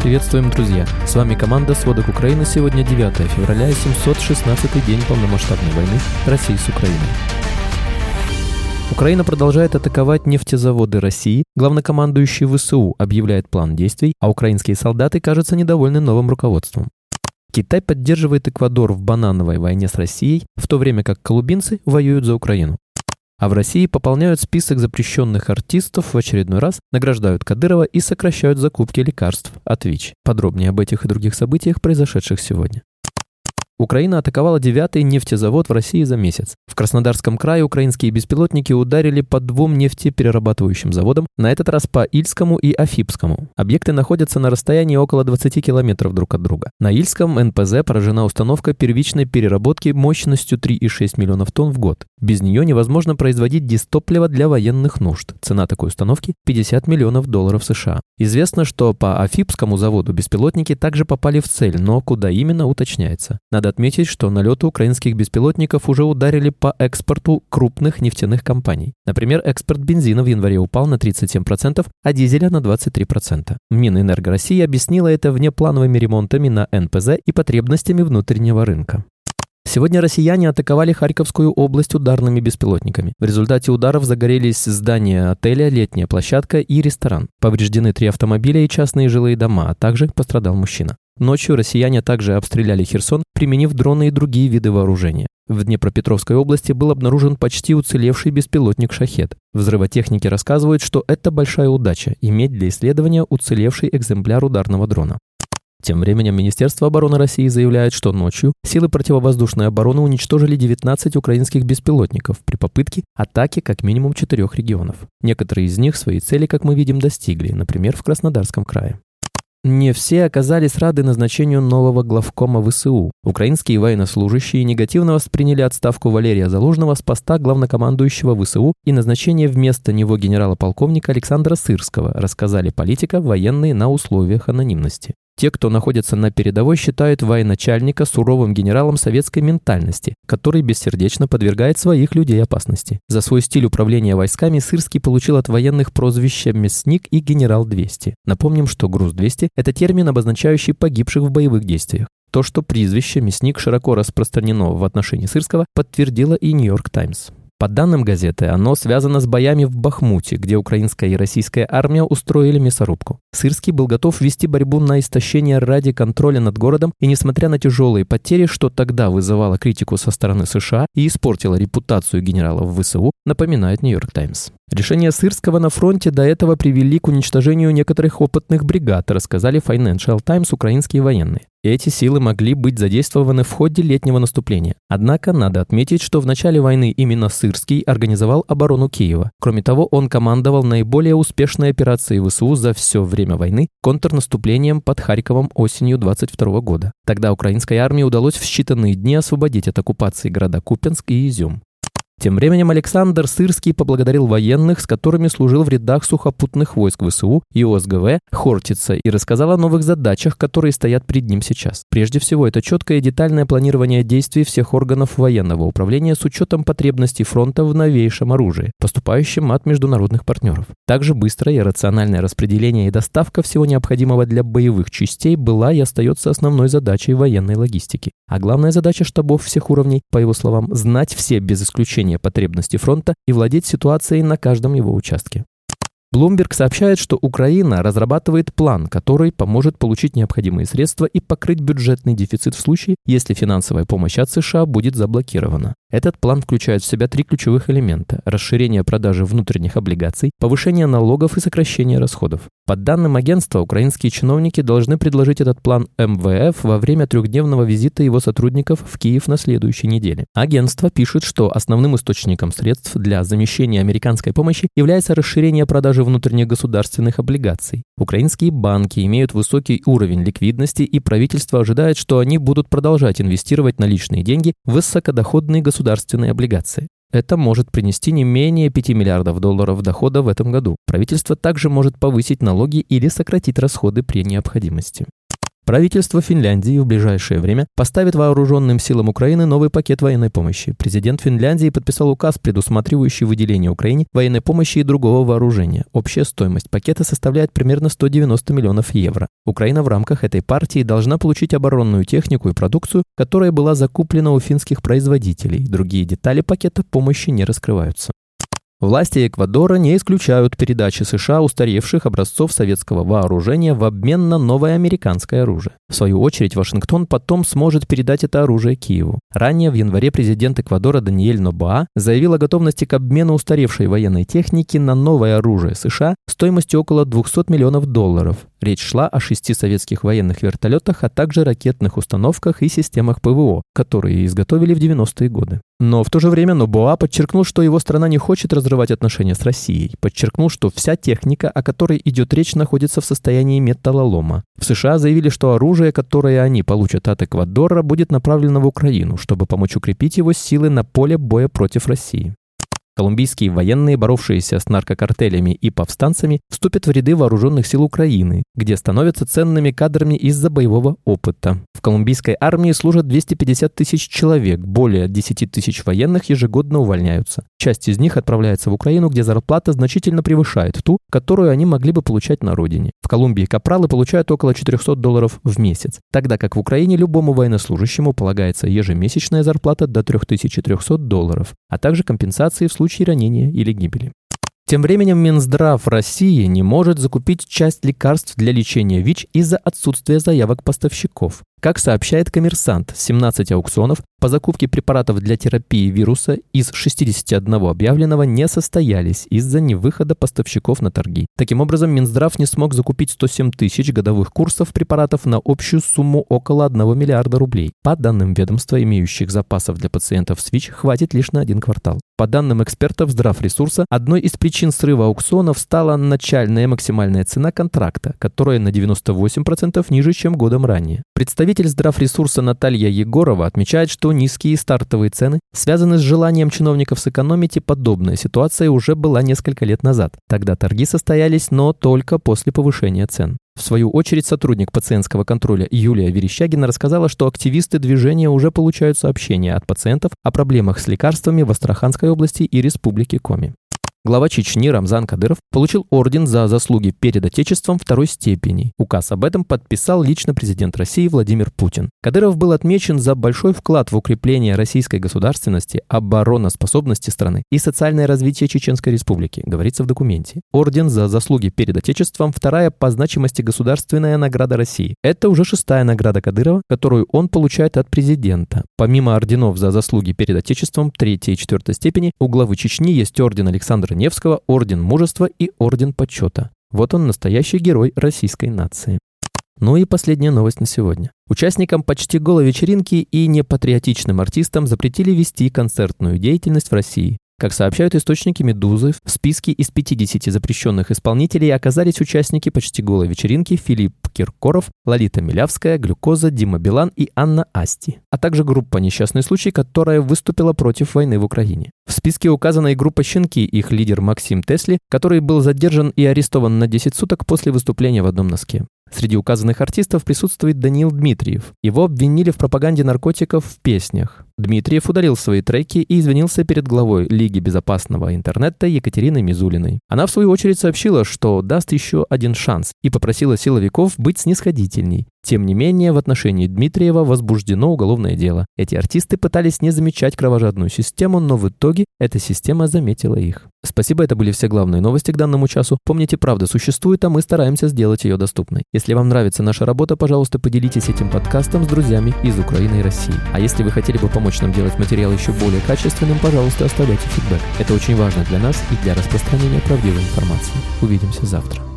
Приветствуем, друзья! С вами команда «Сводок Украины». Сегодня 9 февраля и 716 день полномасштабной войны России с Украиной. Украина продолжает атаковать нефтезаводы России. Главнокомандующий ВСУ объявляет план действий, а украинские солдаты, кажется, недовольны новым руководством. Китай поддерживает Эквадор в банановой войне с Россией, в то время как колумбинцы воюют за Украину. А в России пополняют список запрещенных артистов в очередной раз, награждают Кадырова и сокращают закупки лекарств от ВИЧ. Подробнее об этих и других событиях, произошедших сегодня. Украина атаковала девятый нефтезавод в России за месяц. В Краснодарском крае украинские беспилотники ударили по двум нефтеперерабатывающим заводам, на этот раз по Ильскому и Афипскому. Объекты находятся на расстоянии около 20 километров друг от друга. На Ильском НПЗ поражена установка первичной переработки мощностью 3,6 миллионов тонн в год. Без нее невозможно производить дистопливо для военных нужд. Цена такой установки – 50 миллионов долларов США. Известно, что по Афипскому заводу беспилотники также попали в цель, но куда именно уточняется. Надо отметить, что налеты украинских беспилотников уже ударили по экспорту крупных нефтяных компаний. Например, экспорт бензина в январе упал на 37%, а дизеля на 23%. Минэнерго России объяснила это внеплановыми ремонтами на НПЗ и потребностями внутреннего рынка. Сегодня россияне атаковали Харьковскую область ударными беспилотниками. В результате ударов загорелись здания отеля, летняя площадка и ресторан. Повреждены три автомобиля и частные жилые дома, а также пострадал мужчина. Ночью россияне также обстреляли Херсон, применив дроны и другие виды вооружения. В Днепропетровской области был обнаружен почти уцелевший беспилотник «Шахет». Взрывотехники рассказывают, что это большая удача – иметь для исследования уцелевший экземпляр ударного дрона. Тем временем Министерство обороны России заявляет, что ночью силы противовоздушной обороны уничтожили 19 украинских беспилотников при попытке атаки как минимум четырех регионов. Некоторые из них свои цели, как мы видим, достигли, например, в Краснодарском крае. Не все оказались рады назначению нового главкома ВСУ. Украинские военнослужащие негативно восприняли отставку Валерия Залужного с поста главнокомандующего ВСУ и назначение вместо него генерала-полковника Александра Сырского, рассказали политика военные на условиях анонимности. Те, кто находится на передовой, считают военачальника суровым генералом советской ментальности, который бессердечно подвергает своих людей опасности. За свой стиль управления войсками Сырский получил от военных прозвища «Мясник» и «Генерал-200». Напомним, что «Груз-200» — это термин, обозначающий погибших в боевых действиях. То, что прозвище «Мясник» широко распространено в отношении Сырского, подтвердила и «Нью-Йорк Таймс». По данным газеты, оно связано с боями в Бахмуте, где украинская и российская армия устроили мясорубку. Сырский был готов вести борьбу на истощение ради контроля над городом, и несмотря на тяжелые потери, что тогда вызывало критику со стороны США и испортило репутацию генералов ВСУ, напоминает Нью-Йорк Таймс. Решения Сырского на фронте до этого привели к уничтожению некоторых опытных бригад, рассказали Financial Times украинские военные. Эти силы могли быть задействованы в ходе летнего наступления. Однако надо отметить, что в начале войны именно Сырский организовал оборону Киева. Кроме того, он командовал наиболее успешной операцией ВСУ за все время войны контрнаступлением под Харьковом осенью 22 года. Тогда украинской армии удалось в считанные дни освободить от оккупации города Купенск и Изюм. Тем временем Александр Сырский поблагодарил военных, с которыми служил в рядах сухопутных войск ВСУ и ОСГВ Хортица и рассказал о новых задачах, которые стоят перед ним сейчас. Прежде всего, это четкое и детальное планирование действий всех органов военного управления с учетом потребностей фронта в новейшем оружии, поступающем от международных партнеров. Также быстрое и рациональное распределение и доставка всего необходимого для боевых частей была и остается основной задачей военной логистики. А главная задача штабов всех уровней, по его словам, знать все без исключения изучения потребностей фронта и владеть ситуацией на каждом его участке. Bloomberg сообщает, что Украина разрабатывает план, который поможет получить необходимые средства и покрыть бюджетный дефицит в случае, если финансовая помощь от США будет заблокирована. Этот план включает в себя три ключевых элемента – расширение продажи внутренних облигаций, повышение налогов и сокращение расходов. По данным агентства, украинские чиновники должны предложить этот план МВФ во время трехдневного визита его сотрудников в Киев на следующей неделе. Агентство пишет, что основным источником средств для замещения американской помощи является расширение продажи внутренних государственных облигаций. Украинские банки имеют высокий уровень ликвидности, и правительство ожидает, что они будут продолжать инвестировать наличные деньги в высокодоходные государственные государственные облигации. Это может принести не менее 5 миллиардов долларов дохода в этом году. Правительство также может повысить налоги или сократить расходы при необходимости. Правительство Финляндии в ближайшее время поставит вооруженным силам Украины новый пакет военной помощи. Президент Финляндии подписал указ, предусматривающий выделение Украине военной помощи и другого вооружения. Общая стоимость пакета составляет примерно 190 миллионов евро. Украина в рамках этой партии должна получить оборонную технику и продукцию, которая была закуплена у финских производителей. Другие детали пакета помощи не раскрываются. Власти Эквадора не исключают передачи США устаревших образцов советского вооружения в обмен на новое американское оружие. В свою очередь, Вашингтон потом сможет передать это оружие Киеву. Ранее в январе президент Эквадора Даниэль Нобаа заявил о готовности к обмену устаревшей военной техники на новое оружие США стоимостью около 200 миллионов долларов. Речь шла о шести советских военных вертолетах, а также ракетных установках и системах ПВО, которые изготовили в 90-е годы. Но в то же время Нобуа подчеркнул, что его страна не хочет разрывать отношения с Россией. Подчеркнул, что вся техника, о которой идет речь, находится в состоянии металлолома. В США заявили, что оружие, которое они получат от Эквадора, будет направлено в Украину, чтобы помочь укрепить его силы на поле боя против России. Колумбийские военные, боровшиеся с наркокартелями и повстанцами, вступят в ряды вооруженных сил Украины, где становятся ценными кадрами из-за боевого опыта. В колумбийской армии служат 250 тысяч человек, более 10 тысяч военных ежегодно увольняются. Часть из них отправляется в Украину, где зарплата значительно превышает ту, которую они могли бы получать на родине. В Колумбии капралы получают около 400 долларов в месяц, тогда как в Украине любому военнослужащему полагается ежемесячная зарплата до 3300 долларов, а также компенсации в случае ранения или гибели. Тем временем Минздрав России не может закупить часть лекарств для лечения ВИЧ из-за отсутствия заявок поставщиков. Как сообщает коммерсант, 17 аукционов по закупке препаратов для терапии вируса из 61 объявленного не состоялись из-за невыхода поставщиков на торги. Таким образом, Минздрав не смог закупить 107 тысяч годовых курсов препаратов на общую сумму около 1 миллиарда рублей. По данным ведомства, имеющих запасов для пациентов с ВИЧ хватит лишь на один квартал. По данным экспертов Здравресурса, одной из причин срыва аукционов стала начальная максимальная цена контракта, которая на 98% ниже, чем годом ранее. Представитель Представитель здравресурса Наталья Егорова отмечает, что низкие стартовые цены связаны с желанием чиновников сэкономить, и подобная ситуация уже была несколько лет назад. Тогда торги состоялись, но только после повышения цен. В свою очередь, сотрудник пациентского контроля Юлия Верещагина рассказала, что активисты движения уже получают сообщения от пациентов о проблемах с лекарствами в Астраханской области и Республике Коми. Глава Чечни Рамзан Кадыров получил орден за заслуги перед Отечеством второй степени. Указ об этом подписал лично президент России Владимир Путин. Кадыров был отмечен за большой вклад в укрепление российской государственности, обороноспособности страны и социальное развитие Чеченской Республики, говорится в документе. Орден за заслуги перед Отечеством – вторая по значимости государственная награда России. Это уже шестая награда Кадырова, которую он получает от президента. Помимо орденов за заслуги перед Отечеством третьей и четвертой степени, у главы Чечни есть орден Александра Александра Невского Орден Мужества и Орден Почета. Вот он настоящий герой российской нации. Ну и последняя новость на сегодня. Участникам почти голой вечеринки и непатриотичным артистам запретили вести концертную деятельность в России. Как сообщают источники «Медузы», в списке из 50 запрещенных исполнителей оказались участники почти голой вечеринки Филипп Киркоров, Лолита Милявская, Глюкоза, Дима Билан и Анна Асти, а также группа «Несчастный случай», которая выступила против войны в Украине. В списке указана и группа «Щенки», их лидер Максим Тесли, который был задержан и арестован на 10 суток после выступления в одном носке. Среди указанных артистов присутствует Даниил Дмитриев. Его обвинили в пропаганде наркотиков в песнях. Дмитриев удалил свои треки и извинился перед главой Лиги безопасного интернета Екатериной Мизулиной. Она, в свою очередь, сообщила, что даст еще один шанс и попросила силовиков быть снисходительней. Тем не менее, в отношении Дмитриева возбуждено уголовное дело. Эти артисты пытались не замечать кровожадную систему, но в итоге эта система заметила их. Спасибо, это были все главные новости к данному часу. Помните, правда существует, а мы стараемся сделать ее доступной. Если вам нравится наша работа, пожалуйста, поделитесь этим подкастом с друзьями из Украины и России. А если вы хотели бы помочь нам делать материал еще более качественным, пожалуйста, оставляйте фидбэк. Это очень важно для нас и для распространения правдивой информации. Увидимся завтра.